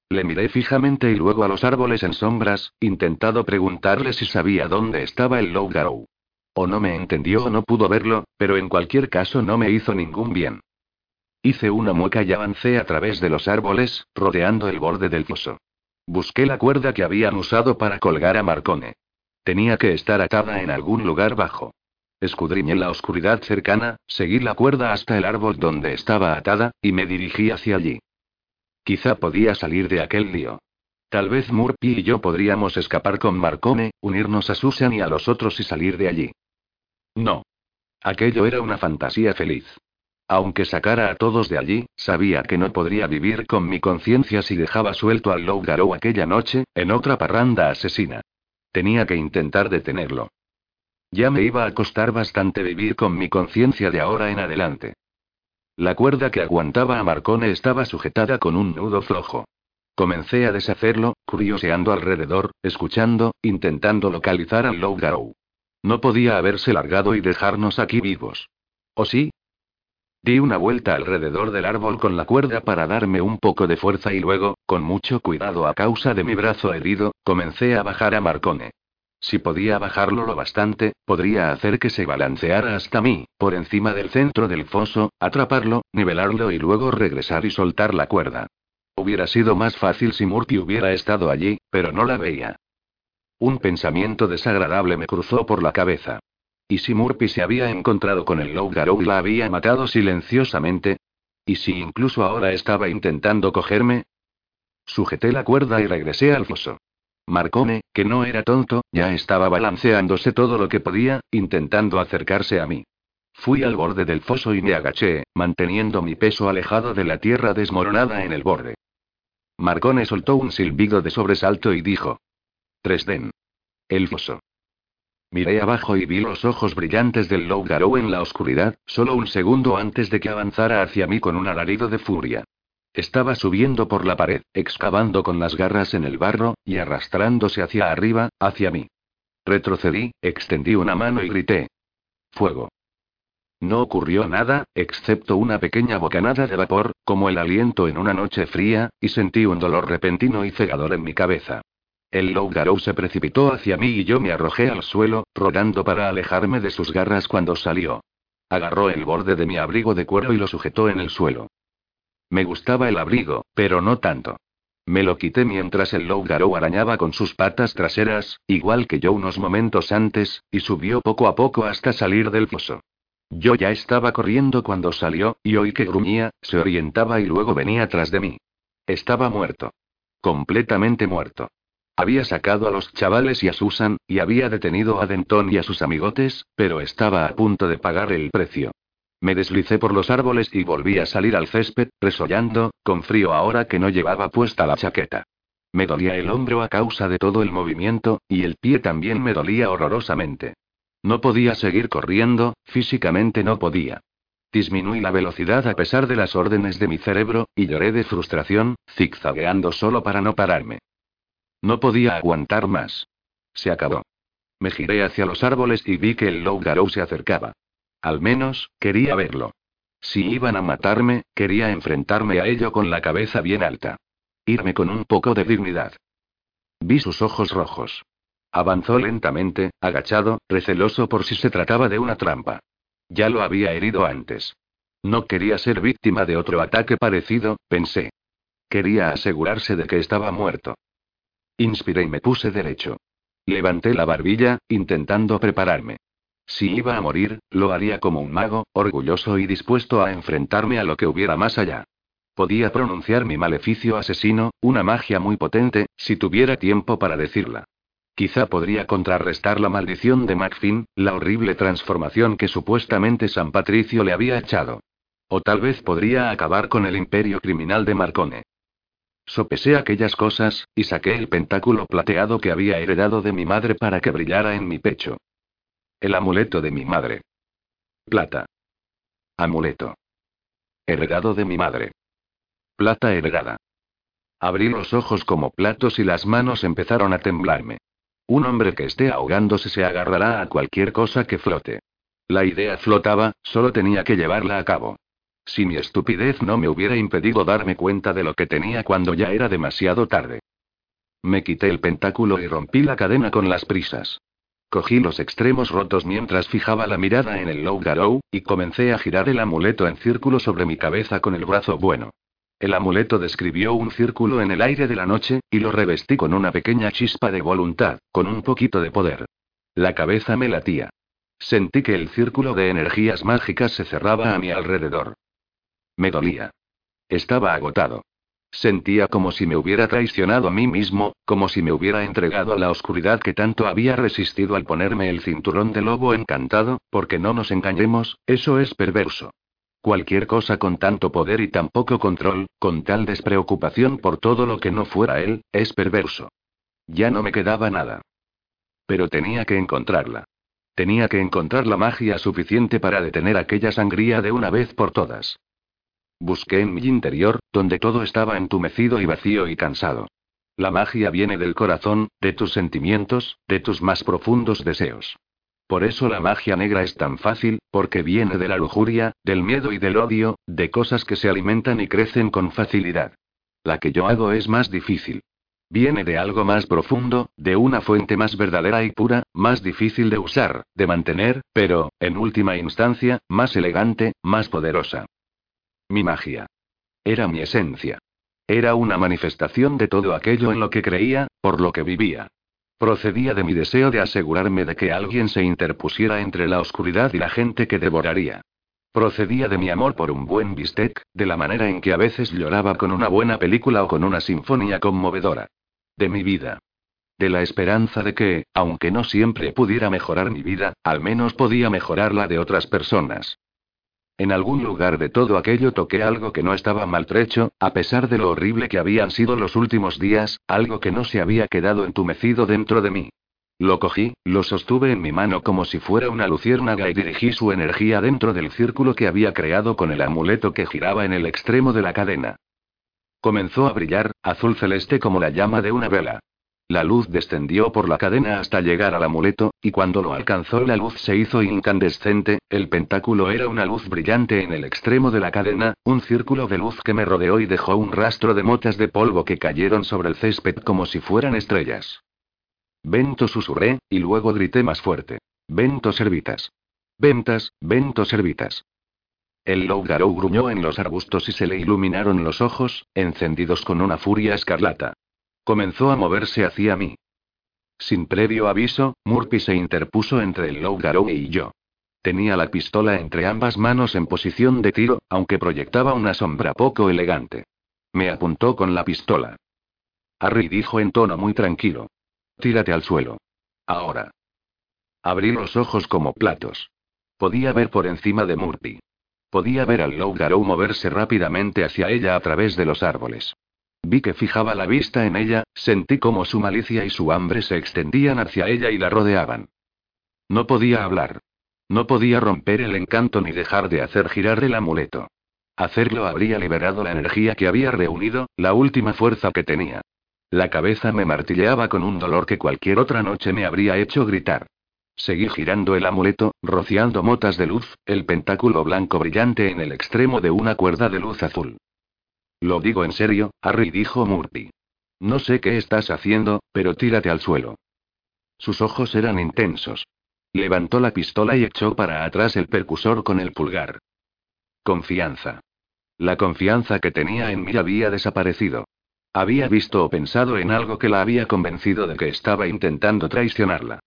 Le miré fijamente y luego a los árboles en sombras, intentado preguntarle si sabía dónde estaba el Loughgarou. O no me entendió o no pudo verlo, pero en cualquier caso no me hizo ningún bien. Hice una mueca y avancé a través de los árboles, rodeando el borde del foso. Busqué la cuerda que habían usado para colgar a Marcone. Tenía que estar atada en algún lugar bajo. Escudriñé la oscuridad cercana, seguí la cuerda hasta el árbol donde estaba atada, y me dirigí hacia allí. Quizá podía salir de aquel lío. Tal vez Murphy y yo podríamos escapar con Marcone, unirnos a Susan y a los otros y salir de allí. No. Aquello era una fantasía feliz. Aunque sacara a todos de allí, sabía que no podría vivir con mi conciencia si dejaba suelto al Loughgarou aquella noche, en otra parranda asesina. Tenía que intentar detenerlo. Ya me iba a costar bastante vivir con mi conciencia de ahora en adelante. La cuerda que aguantaba a Marcone estaba sujetada con un nudo flojo. Comencé a deshacerlo, curioseando alrededor, escuchando, intentando localizar al Loughgarou. No podía haberse largado y dejarnos aquí vivos. ¿O sí? Di una vuelta alrededor del árbol con la cuerda para darme un poco de fuerza y luego, con mucho cuidado a causa de mi brazo herido, comencé a bajar a Marcone. Si podía bajarlo lo bastante, podría hacer que se balanceara hasta mí, por encima del centro del foso, atraparlo, nivelarlo y luego regresar y soltar la cuerda. Hubiera sido más fácil si Murphy hubiera estado allí, pero no la veía. Un pensamiento desagradable me cruzó por la cabeza. ¿Y si Murphy se había encontrado con el Loughgarou y la había matado silenciosamente? ¿Y si incluso ahora estaba intentando cogerme? Sujeté la cuerda y regresé al foso. Marcone, que no era tonto, ya estaba balanceándose todo lo que podía, intentando acercarse a mí. Fui al borde del foso y me agaché, manteniendo mi peso alejado de la tierra desmoronada en el borde. Marcone soltó un silbido de sobresalto y dijo: Tresden. El foso. Miré abajo y vi los ojos brillantes del Loughgarou en la oscuridad, solo un segundo antes de que avanzara hacia mí con un alarido de furia. Estaba subiendo por la pared, excavando con las garras en el barro, y arrastrándose hacia arriba, hacia mí. Retrocedí, extendí una mano y grité. Fuego. No ocurrió nada, excepto una pequeña bocanada de vapor, como el aliento en una noche fría, y sentí un dolor repentino y cegador en mi cabeza. El Loughgarou se precipitó hacia mí y yo me arrojé al suelo, rodando para alejarme de sus garras cuando salió. Agarró el borde de mi abrigo de cuero y lo sujetó en el suelo. Me gustaba el abrigo, pero no tanto. Me lo quité mientras el Loughgarou arañaba con sus patas traseras, igual que yo unos momentos antes, y subió poco a poco hasta salir del foso. Yo ya estaba corriendo cuando salió, y oí que gruñía, se orientaba y luego venía tras de mí. Estaba muerto. Completamente muerto. Había sacado a los chavales y a Susan, y había detenido a Denton y a sus amigotes, pero estaba a punto de pagar el precio. Me deslicé por los árboles y volví a salir al césped, resollando, con frío ahora que no llevaba puesta la chaqueta. Me dolía el hombro a causa de todo el movimiento, y el pie también me dolía horrorosamente. No podía seguir corriendo, físicamente no podía. Disminuí la velocidad a pesar de las órdenes de mi cerebro, y lloré de frustración, zigzagueando solo para no pararme. No podía aguantar más. Se acabó. Me giré hacia los árboles y vi que el Loughgarou se acercaba. Al menos, quería verlo. Si iban a matarme, quería enfrentarme a ello con la cabeza bien alta. Irme con un poco de dignidad. Vi sus ojos rojos. Avanzó lentamente, agachado, receloso por si se trataba de una trampa. Ya lo había herido antes. No quería ser víctima de otro ataque parecido, pensé. Quería asegurarse de que estaba muerto. Inspiré y me puse derecho. Levanté la barbilla, intentando prepararme. Si iba a morir, lo haría como un mago, orgulloso y dispuesto a enfrentarme a lo que hubiera más allá. Podía pronunciar mi maleficio asesino, una magia muy potente, si tuviera tiempo para decirla. Quizá podría contrarrestar la maldición de Macfin, la horrible transformación que supuestamente San Patricio le había echado. O tal vez podría acabar con el imperio criminal de Marcone. Sopesé aquellas cosas, y saqué el pentáculo plateado que había heredado de mi madre para que brillara en mi pecho. El amuleto de mi madre. Plata. Amuleto. Heredado de mi madre. Plata heredada. Abrí los ojos como platos y las manos empezaron a temblarme. Un hombre que esté ahogándose se agarrará a cualquier cosa que flote. La idea flotaba, solo tenía que llevarla a cabo. Si mi estupidez no me hubiera impedido darme cuenta de lo que tenía cuando ya era demasiado tarde. Me quité el pentáculo y rompí la cadena con las prisas. Cogí los extremos rotos mientras fijaba la mirada en el Loughgarou, y comencé a girar el amuleto en círculo sobre mi cabeza con el brazo bueno. El amuleto describió un círculo en el aire de la noche, y lo revestí con una pequeña chispa de voluntad, con un poquito de poder. La cabeza me latía. Sentí que el círculo de energías mágicas se cerraba a mi alrededor. Me dolía. Estaba agotado. Sentía como si me hubiera traicionado a mí mismo, como si me hubiera entregado a la oscuridad que tanto había resistido al ponerme el cinturón de lobo encantado, porque no nos engañemos, eso es perverso. Cualquier cosa con tanto poder y tan poco control, con tal despreocupación por todo lo que no fuera él, es perverso. Ya no me quedaba nada. Pero tenía que encontrarla. Tenía que encontrar la magia suficiente para detener aquella sangría de una vez por todas. Busqué en mi interior, donde todo estaba entumecido y vacío y cansado. La magia viene del corazón, de tus sentimientos, de tus más profundos deseos. Por eso la magia negra es tan fácil, porque viene de la lujuria, del miedo y del odio, de cosas que se alimentan y crecen con facilidad. La que yo hago es más difícil. Viene de algo más profundo, de una fuente más verdadera y pura, más difícil de usar, de mantener, pero, en última instancia, más elegante, más poderosa. Mi magia. Era mi esencia. Era una manifestación de todo aquello en lo que creía, por lo que vivía. Procedía de mi deseo de asegurarme de que alguien se interpusiera entre la oscuridad y la gente que devoraría. Procedía de mi amor por un buen bistec, de la manera en que a veces lloraba con una buena película o con una sinfonía conmovedora. De mi vida. De la esperanza de que, aunque no siempre pudiera mejorar mi vida, al menos podía mejorar la de otras personas. En algún lugar de todo aquello toqué algo que no estaba maltrecho, a pesar de lo horrible que habían sido los últimos días, algo que no se había quedado entumecido dentro de mí. Lo cogí, lo sostuve en mi mano como si fuera una luciérnaga y dirigí su energía dentro del círculo que había creado con el amuleto que giraba en el extremo de la cadena. Comenzó a brillar, azul celeste como la llama de una vela. La luz descendió por la cadena hasta llegar al amuleto, y cuando lo alcanzó la luz se hizo incandescente, el pentáculo era una luz brillante en el extremo de la cadena, un círculo de luz que me rodeó y dejó un rastro de motas de polvo que cayeron sobre el césped como si fueran estrellas. Vento susurré, y luego grité más fuerte. Vento servitas. Ventas, vento servitas. El Lougarou gruñó en los arbustos y se le iluminaron los ojos, encendidos con una furia escarlata. Comenzó a moverse hacia mí. Sin previo aviso, Murphy se interpuso entre el Lougarou y yo. Tenía la pistola entre ambas manos en posición de tiro, aunque proyectaba una sombra poco elegante. Me apuntó con la pistola. Harry dijo en tono muy tranquilo. Tírate al suelo. Ahora. Abrí los ojos como platos. Podía ver por encima de Murphy. Podía ver al Lougarou moverse rápidamente hacia ella a través de los árboles. Vi que fijaba la vista en ella, sentí como su malicia y su hambre se extendían hacia ella y la rodeaban. No podía hablar. No podía romper el encanto ni dejar de hacer girar el amuleto. Hacerlo habría liberado la energía que había reunido, la última fuerza que tenía. La cabeza me martilleaba con un dolor que cualquier otra noche me habría hecho gritar. Seguí girando el amuleto, rociando motas de luz, el pentáculo blanco brillante en el extremo de una cuerda de luz azul. Lo digo en serio, Harry dijo Murphy. No sé qué estás haciendo, pero tírate al suelo. Sus ojos eran intensos. Levantó la pistola y echó para atrás el percusor con el pulgar. Confianza. La confianza que tenía en mí había desaparecido. Había visto o pensado en algo que la había convencido de que estaba intentando traicionarla.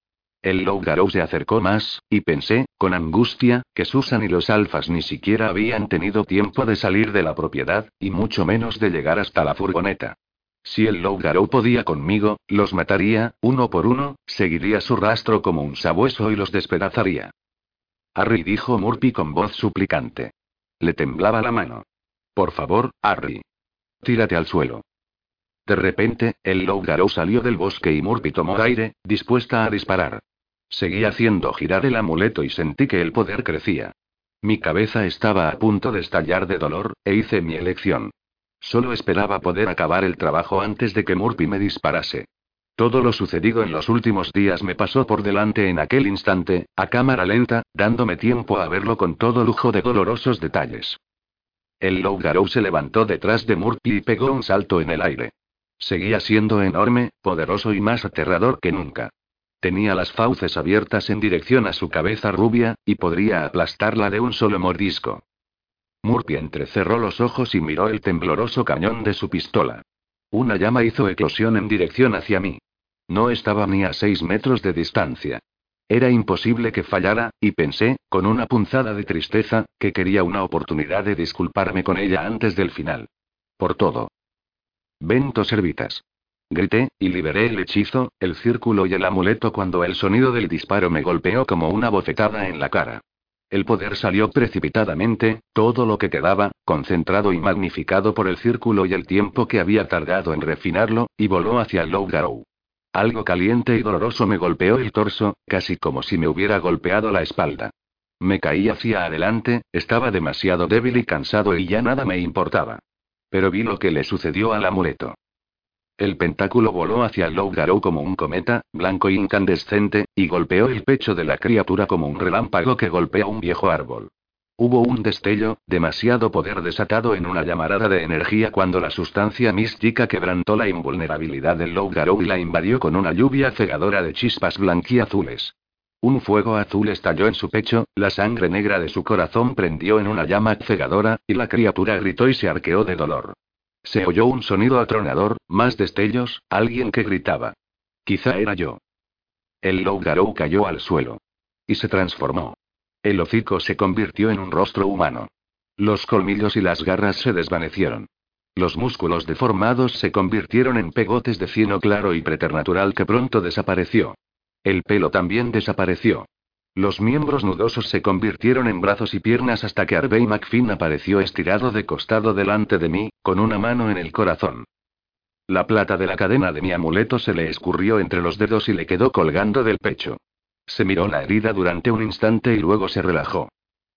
El Lougarou se acercó más, y pensé, con angustia, que Susan y los alfas ni siquiera habían tenido tiempo de salir de la propiedad, y mucho menos de llegar hasta la furgoneta. Si el Lougarou podía conmigo, los mataría, uno por uno, seguiría su rastro como un sabueso y los despedazaría. Harry dijo Murphy con voz suplicante. Le temblaba la mano. Por favor, Harry. Tírate al suelo. De repente, el Lougarou salió del bosque y Murphy tomó aire, dispuesta a disparar. Seguí haciendo girar el amuleto y sentí que el poder crecía. Mi cabeza estaba a punto de estallar de dolor, e hice mi elección. Solo esperaba poder acabar el trabajo antes de que Murphy me disparase. Todo lo sucedido en los últimos días me pasó por delante en aquel instante, a cámara lenta, dándome tiempo a verlo con todo lujo de dolorosos detalles. El Lougarou se levantó detrás de Murphy y pegó un salto en el aire. Seguía siendo enorme, poderoso y más aterrador que nunca. Tenía las fauces abiertas en dirección a su cabeza rubia, y podría aplastarla de un solo mordisco. Murphy entrecerró los ojos y miró el tembloroso cañón de su pistola. Una llama hizo eclosión en dirección hacia mí. No estaba ni a seis metros de distancia. Era imposible que fallara, y pensé, con una punzada de tristeza, que quería una oportunidad de disculparme con ella antes del final. Por todo. Vento servitas. Grité, y liberé el hechizo, el círculo y el amuleto cuando el sonido del disparo me golpeó como una bofetada en la cara. El poder salió precipitadamente, todo lo que quedaba, concentrado y magnificado por el círculo y el tiempo que había tardado en refinarlo, y voló hacia el Lougarou. Algo caliente y doloroso me golpeó el torso, casi como si me hubiera golpeado la espalda. Me caí hacia adelante, estaba demasiado débil y cansado y ya nada me importaba. Pero vi lo que le sucedió al amuleto. El pentáculo voló hacia Lougarou como un cometa, blanco e incandescente, y golpeó el pecho de la criatura como un relámpago que golpea un viejo árbol. Hubo un destello, demasiado poder desatado en una llamarada de energía cuando la sustancia mística quebrantó la invulnerabilidad del Lougarou y la invadió con una lluvia cegadora de chispas blanquiazules. Un fuego azul estalló en su pecho, la sangre negra de su corazón prendió en una llama cegadora, y la criatura gritó y se arqueó de dolor. Se oyó un sonido atronador, más destellos, alguien que gritaba. Quizá era yo. El Lougarou cayó al suelo. Y se transformó. El hocico se convirtió en un rostro humano. Los colmillos y las garras se desvanecieron. Los músculos deformados se convirtieron en pegotes de cieno claro y preternatural que pronto desapareció. El pelo también desapareció. Los miembros nudosos se convirtieron en brazos y piernas hasta que Harvey McFinn apareció estirado de costado delante de mí, con una mano en el corazón. La plata de la cadena de mi amuleto se le escurrió entre los dedos y le quedó colgando del pecho. Se miró la herida durante un instante y luego se relajó.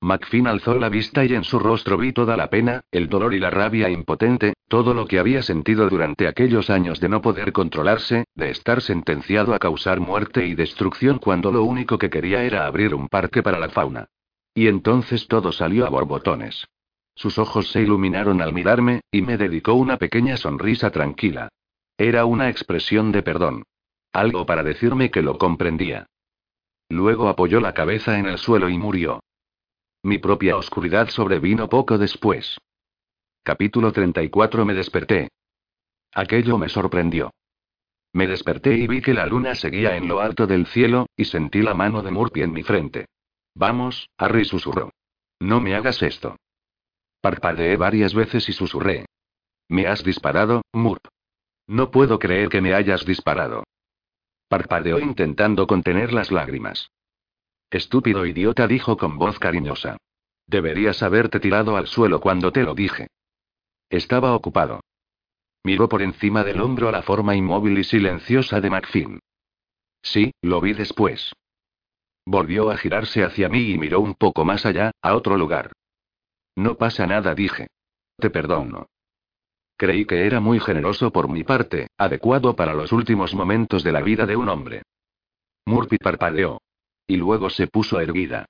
McFinn alzó la vista y en su rostro vi toda la pena, el dolor y la rabia impotente, todo lo que había sentido durante aquellos años de no poder controlarse, de estar sentenciado a causar muerte y destrucción cuando lo único que quería era abrir un parque para la fauna. Y entonces todo salió a borbotones. Sus ojos se iluminaron al mirarme, y me dedicó una pequeña sonrisa tranquila. Era una expresión de perdón. Algo para decirme que lo comprendía. Luego apoyó la cabeza en el suelo y murió. Mi propia oscuridad sobrevino poco después. Capítulo 34 Me desperté. Aquello me sorprendió. Me desperté y vi que la luna seguía en lo alto del cielo, y sentí la mano de Murphy en mi frente. Vamos, Harry susurró. No me hagas esto. Parpadeé varias veces y susurré. ¿Me has disparado, Murp? No puedo creer que me hayas disparado. Parpadeó intentando contener las lágrimas. Estúpido idiota, dijo con voz cariñosa. Deberías haberte tirado al suelo cuando te lo dije. Estaba ocupado. Miró por encima del hombro a la forma inmóvil y silenciosa de McFinn. Sí, lo vi después. Volvió a girarse hacia mí y miró un poco más allá, a otro lugar. No pasa nada, dije. Te perdono. Creí que era muy generoso por mi parte, adecuado para los últimos momentos de la vida de un hombre. Murphy parpadeó. Y luego se puso erguida.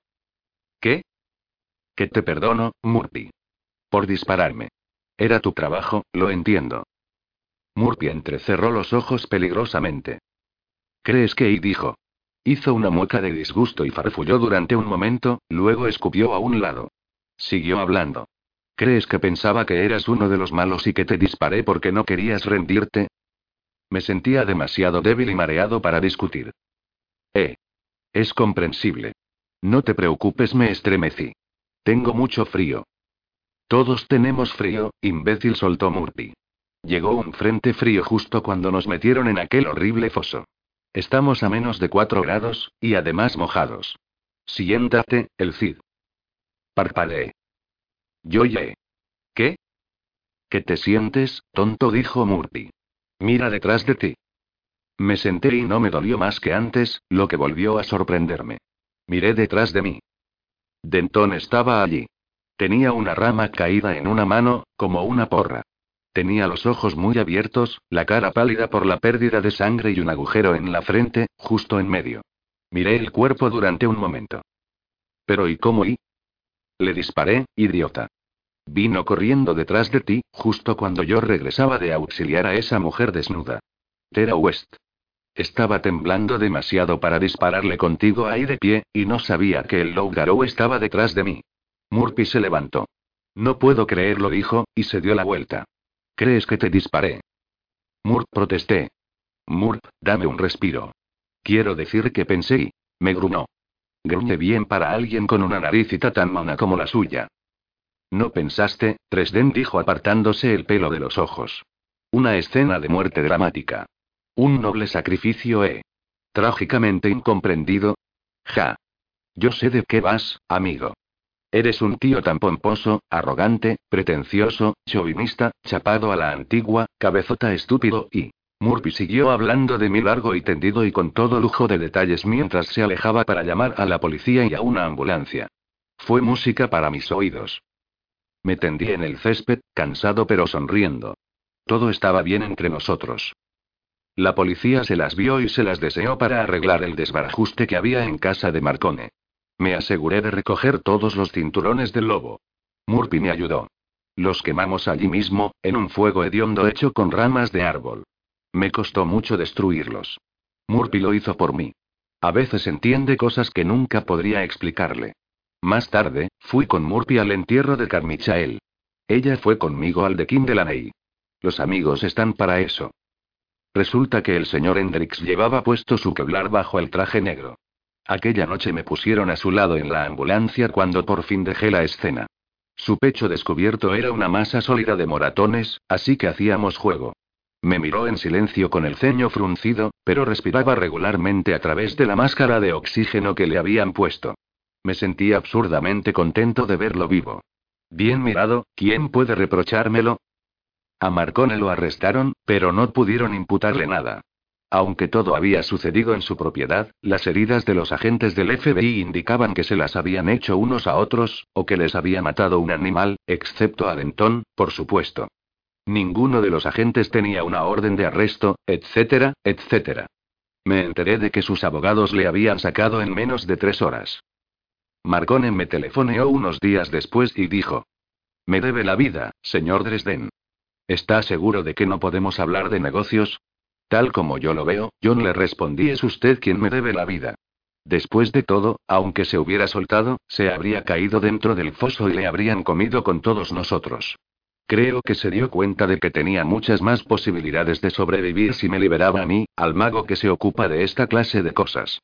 ¿Qué? Que te perdono, Murphy. Por dispararme. Era tu trabajo, lo entiendo. Murphy entrecerró los ojos peligrosamente. ¿Crees que y dijo? Hizo una mueca de disgusto y farfulló durante un momento, luego escupió a un lado. Siguió hablando. ¿Crees que pensaba que eras uno de los malos y que te disparé porque no querías rendirte? Me sentía demasiado débil y mareado para discutir. Eh. Es comprensible. No te preocupes, me estremecí. Tengo mucho frío. Todos tenemos frío, imbécil soltó Murphy. Llegó un frente frío justo cuando nos metieron en aquel horrible foso. Estamos a menos de cuatro grados, y además mojados. Siéntate, el Cid. Parpadeé. Yo ye. ¿Qué? ¿Qué te sientes, tonto? dijo Murphy. Mira detrás de ti. Me senté y no me dolió más que antes, lo que volvió a sorprenderme. Miré detrás de mí. Denton estaba allí. Tenía una rama caída en una mano, como una porra. Tenía los ojos muy abiertos, la cara pálida por la pérdida de sangre y un agujero en la frente, justo en medio. Miré el cuerpo durante un momento. Pero ¿y cómo y? Le disparé, idiota. Vino corriendo detrás de ti, justo cuando yo regresaba de auxiliar a esa mujer desnuda. Tera West. Estaba temblando demasiado para dispararle contigo ahí de pie, y no sabía que el Lougarou estaba detrás de mí. Murphy se levantó. No puedo creerlo, dijo, y se dio la vuelta. ¿Crees que te disparé? Murp protesté. Murp, dame un respiro. Quiero decir que pensé y. Me grunó. Gruñe bien para alguien con una naricita tan mona como la suya. No pensaste, Tresden dijo apartándose el pelo de los ojos. Una escena de muerte dramática. Un noble sacrificio, ¿eh? Trágicamente incomprendido. Ja. Yo sé de qué vas, amigo. Eres un tío tan pomposo, arrogante, pretencioso, chauvinista, chapado a la antigua, cabezota estúpido y... Murphy siguió hablando de mí largo y tendido y con todo lujo de detalles mientras se alejaba para llamar a la policía y a una ambulancia. Fue música para mis oídos. Me tendí en el césped, cansado pero sonriendo. Todo estaba bien entre nosotros. La policía se las vio y se las deseó para arreglar el desbarajuste que había en casa de Marcone. Me aseguré de recoger todos los cinturones del lobo. Murphy me ayudó. Los quemamos allí mismo, en un fuego hediondo hecho con ramas de árbol. Me costó mucho destruirlos. Murphy lo hizo por mí. A veces entiende cosas que nunca podría explicarle. Más tarde, fui con Murphy al entierro de Carmichael. Ella fue conmigo al de Kim Los amigos están para eso. Resulta que el señor Hendrix llevaba puesto su Kevlar bajo el traje negro. Aquella noche me pusieron a su lado en la ambulancia cuando por fin dejé la escena. Su pecho descubierto era una masa sólida de moratones, así que hacíamos juego. Me miró en silencio con el ceño fruncido, pero respiraba regularmente a través de la máscara de oxígeno que le habían puesto. Me sentí absurdamente contento de verlo vivo. Bien mirado, ¿quién puede reprochármelo? A Marcone lo arrestaron, pero no pudieron imputarle nada. Aunque todo había sucedido en su propiedad, las heridas de los agentes del FBI indicaban que se las habían hecho unos a otros, o que les había matado un animal, excepto a Denton, por supuesto. Ninguno de los agentes tenía una orden de arresto, etcétera, etcétera. Me enteré de que sus abogados le habían sacado en menos de tres horas. Marcone me telefoneó unos días después y dijo. Me debe la vida, señor Dresden. ¿Está seguro de que no podemos hablar de negocios? Tal como yo lo veo, John le respondí es usted quien me debe la vida. Después de todo, aunque se hubiera soltado, se habría caído dentro del foso y le habrían comido con todos nosotros. Creo que se dio cuenta de que tenía muchas más posibilidades de sobrevivir si me liberaba a mí, al mago que se ocupa de esta clase de cosas.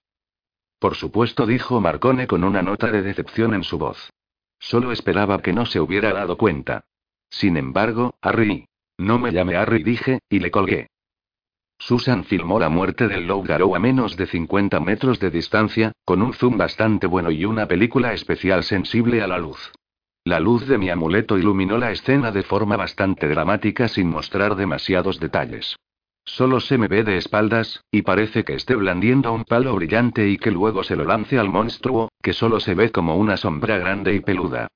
Por supuesto, dijo Marcone con una nota de decepción en su voz. Solo esperaba que no se hubiera dado cuenta. Sin embargo, Harry. No me llame Harry, dije, y le colgué. Susan filmó la muerte del Loughgarou a menos de 50 metros de distancia, con un zoom bastante bueno y una película especial sensible a la luz. La luz de mi amuleto iluminó la escena de forma bastante dramática sin mostrar demasiados detalles. Solo se me ve de espaldas, y parece que esté blandiendo un palo brillante y que luego se lo lance al monstruo, que solo se ve como una sombra grande y peluda.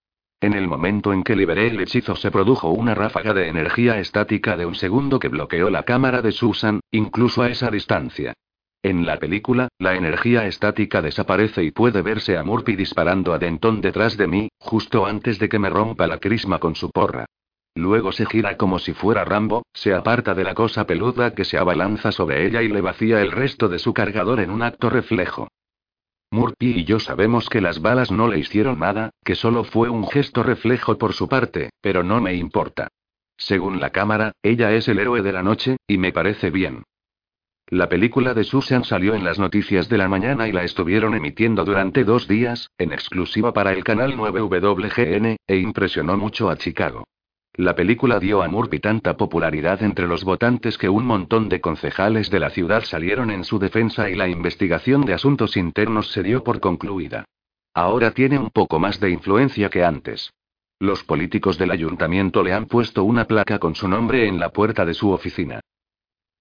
En el momento en que liberé el hechizo se produjo una ráfaga de energía estática de un segundo que bloqueó la cámara de Susan, incluso a esa distancia. En la película, la energía estática desaparece y puede verse a Murphy disparando a Denton detrás de mí, justo antes de que me rompa la crisma con su porra. Luego se gira como si fuera Rambo, se aparta de la cosa peluda que se abalanza sobre ella y le vacía el resto de su cargador en un acto reflejo. Murphy y yo sabemos que las balas no le hicieron nada, que solo fue un gesto reflejo por su parte, pero no me importa. Según la cámara, ella es el héroe de la noche, y me parece bien. La película de Susan salió en las noticias de la mañana y la estuvieron emitiendo durante dos días, en exclusiva para el canal 9WGN, e impresionó mucho a Chicago. La película dio a Murphy tanta popularidad entre los votantes que un montón de concejales de la ciudad salieron en su defensa y la investigación de asuntos internos se dio por concluida. Ahora tiene un poco más de influencia que antes. Los políticos del ayuntamiento le han puesto una placa con su nombre en la puerta de su oficina.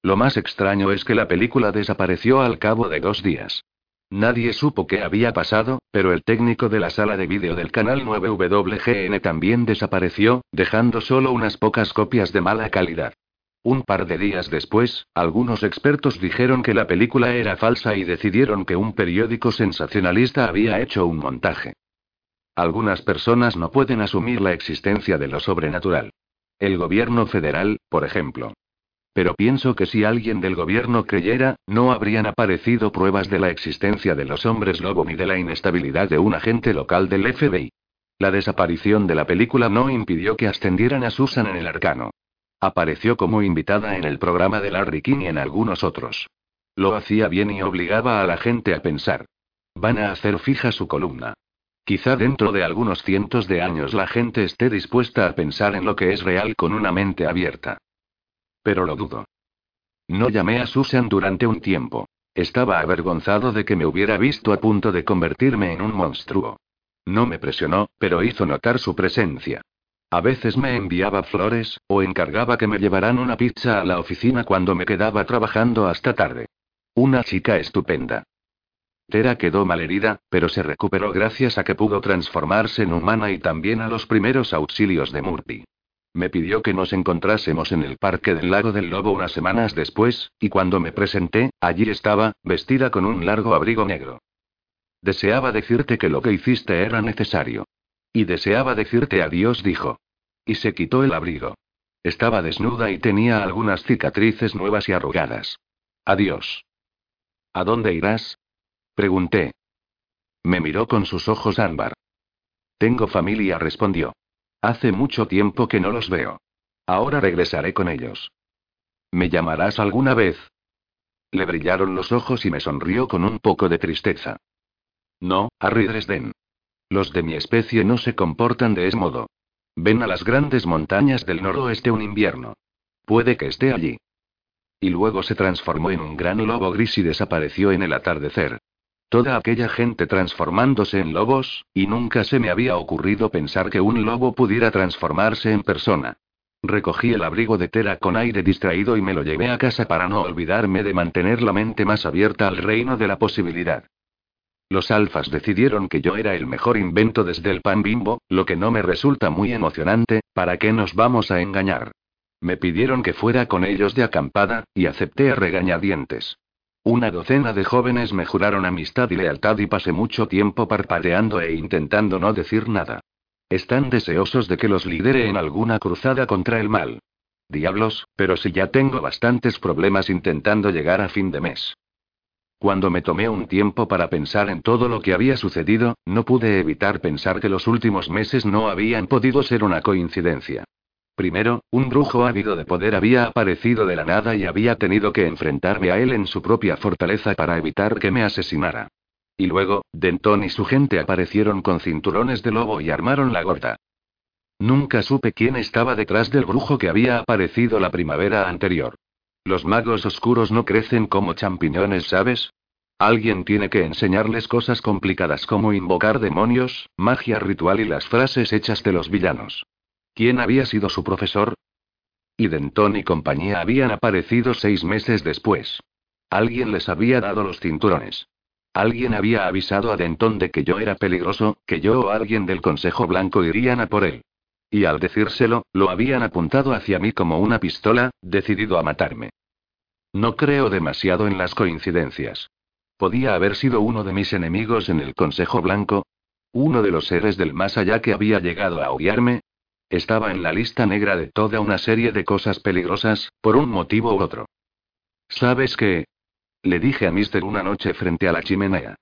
Lo más extraño es que la película desapareció al cabo de dos días. Nadie supo qué había pasado, pero el técnico de la sala de vídeo del canal 9WGN también desapareció, dejando solo unas pocas copias de mala calidad. Un par de días después, algunos expertos dijeron que la película era falsa y decidieron que un periódico sensacionalista había hecho un montaje. Algunas personas no pueden asumir la existencia de lo sobrenatural. El gobierno federal, por ejemplo. Pero pienso que si alguien del gobierno creyera, no habrían aparecido pruebas de la existencia de los hombres lobo ni de la inestabilidad de un agente local del FBI. La desaparición de la película no impidió que ascendieran a Susan en el arcano. Apareció como invitada en el programa de Larry King y en algunos otros. Lo hacía bien y obligaba a la gente a pensar. Van a hacer fija su columna. Quizá dentro de algunos cientos de años la gente esté dispuesta a pensar en lo que es real con una mente abierta. Pero lo dudo. No llamé a Susan durante un tiempo. Estaba avergonzado de que me hubiera visto a punto de convertirme en un monstruo. No me presionó, pero hizo notar su presencia. A veces me enviaba flores, o encargaba que me llevaran una pizza a la oficina cuando me quedaba trabajando hasta tarde. Una chica estupenda. Tera quedó malherida, pero se recuperó gracias a que pudo transformarse en humana y también a los primeros auxilios de Murphy. Me pidió que nos encontrásemos en el Parque del Lago del Lobo unas semanas después, y cuando me presenté, allí estaba, vestida con un largo abrigo negro. Deseaba decirte que lo que hiciste era necesario. Y deseaba decirte adiós, dijo. Y se quitó el abrigo. Estaba desnuda y tenía algunas cicatrices nuevas y arrugadas. Adiós. ¿A dónde irás? Pregunté. Me miró con sus ojos ámbar. Tengo familia, respondió. Hace mucho tiempo que no los veo. Ahora regresaré con ellos. ¿Me llamarás alguna vez? Le brillaron los ojos y me sonrió con un poco de tristeza. No, Harry Dresden. Los de mi especie no se comportan de ese modo. Ven a las grandes montañas del noroeste un invierno. Puede que esté allí. Y luego se transformó en un gran lobo gris y desapareció en el atardecer. Toda aquella gente transformándose en lobos, y nunca se me había ocurrido pensar que un lobo pudiera transformarse en persona. Recogí el abrigo de tela con aire distraído y me lo llevé a casa para no olvidarme de mantener la mente más abierta al reino de la posibilidad. Los alfas decidieron que yo era el mejor invento desde el pan bimbo, lo que no me resulta muy emocionante, ¿para qué nos vamos a engañar? Me pidieron que fuera con ellos de acampada, y acepté a regañadientes. Una docena de jóvenes me juraron amistad y lealtad y pasé mucho tiempo parpadeando e intentando no decir nada. Están deseosos de que los lidere en alguna cruzada contra el mal. Diablos, pero si ya tengo bastantes problemas intentando llegar a fin de mes. Cuando me tomé un tiempo para pensar en todo lo que había sucedido, no pude evitar pensar que los últimos meses no habían podido ser una coincidencia. Primero, un brujo ávido de poder había aparecido de la nada y había tenido que enfrentarme a él en su propia fortaleza para evitar que me asesinara. Y luego, Denton y su gente aparecieron con cinturones de lobo y armaron la gorda. Nunca supe quién estaba detrás del brujo que había aparecido la primavera anterior. Los magos oscuros no crecen como champiñones, ¿sabes? Alguien tiene que enseñarles cosas complicadas como invocar demonios, magia ritual y las frases hechas de los villanos. ¿Quién había sido su profesor? Y Denton y compañía habían aparecido seis meses después. Alguien les había dado los cinturones. Alguien había avisado a Denton de que yo era peligroso, que yo o alguien del Consejo Blanco irían a por él. Y al decírselo, lo habían apuntado hacia mí como una pistola, decidido a matarme. No creo demasiado en las coincidencias. ¿Podía haber sido uno de mis enemigos en el Consejo Blanco? ¿Uno de los seres del más allá que había llegado a odiarme? Estaba en la lista negra de toda una serie de cosas peligrosas, por un motivo u otro. ¿Sabes qué? Le dije a Mister una noche frente a la chimenea.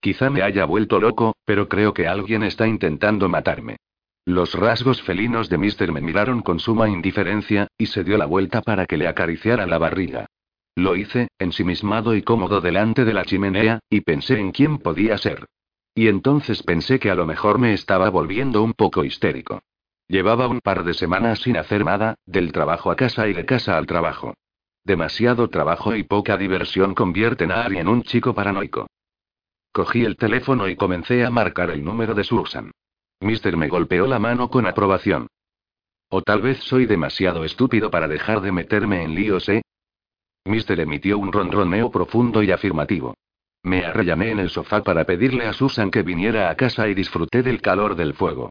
Quizá me haya vuelto loco, pero creo que alguien está intentando matarme. Los rasgos felinos de Mister me miraron con suma indiferencia, y se dio la vuelta para que le acariciara la barriga. Lo hice, ensimismado y cómodo delante de la chimenea, y pensé en quién podía ser. Y entonces pensé que a lo mejor me estaba volviendo un poco histérico. Llevaba un par de semanas sin hacer nada, del trabajo a casa y de casa al trabajo. Demasiado trabajo y poca diversión convierten a Ari en un chico paranoico. Cogí el teléfono y comencé a marcar el número de Susan. Mister me golpeó la mano con aprobación. O tal vez soy demasiado estúpido para dejar de meterme en líos, ¿eh? Mister emitió un ronroneo profundo y afirmativo. Me arrellané en el sofá para pedirle a Susan que viniera a casa y disfruté del calor del fuego.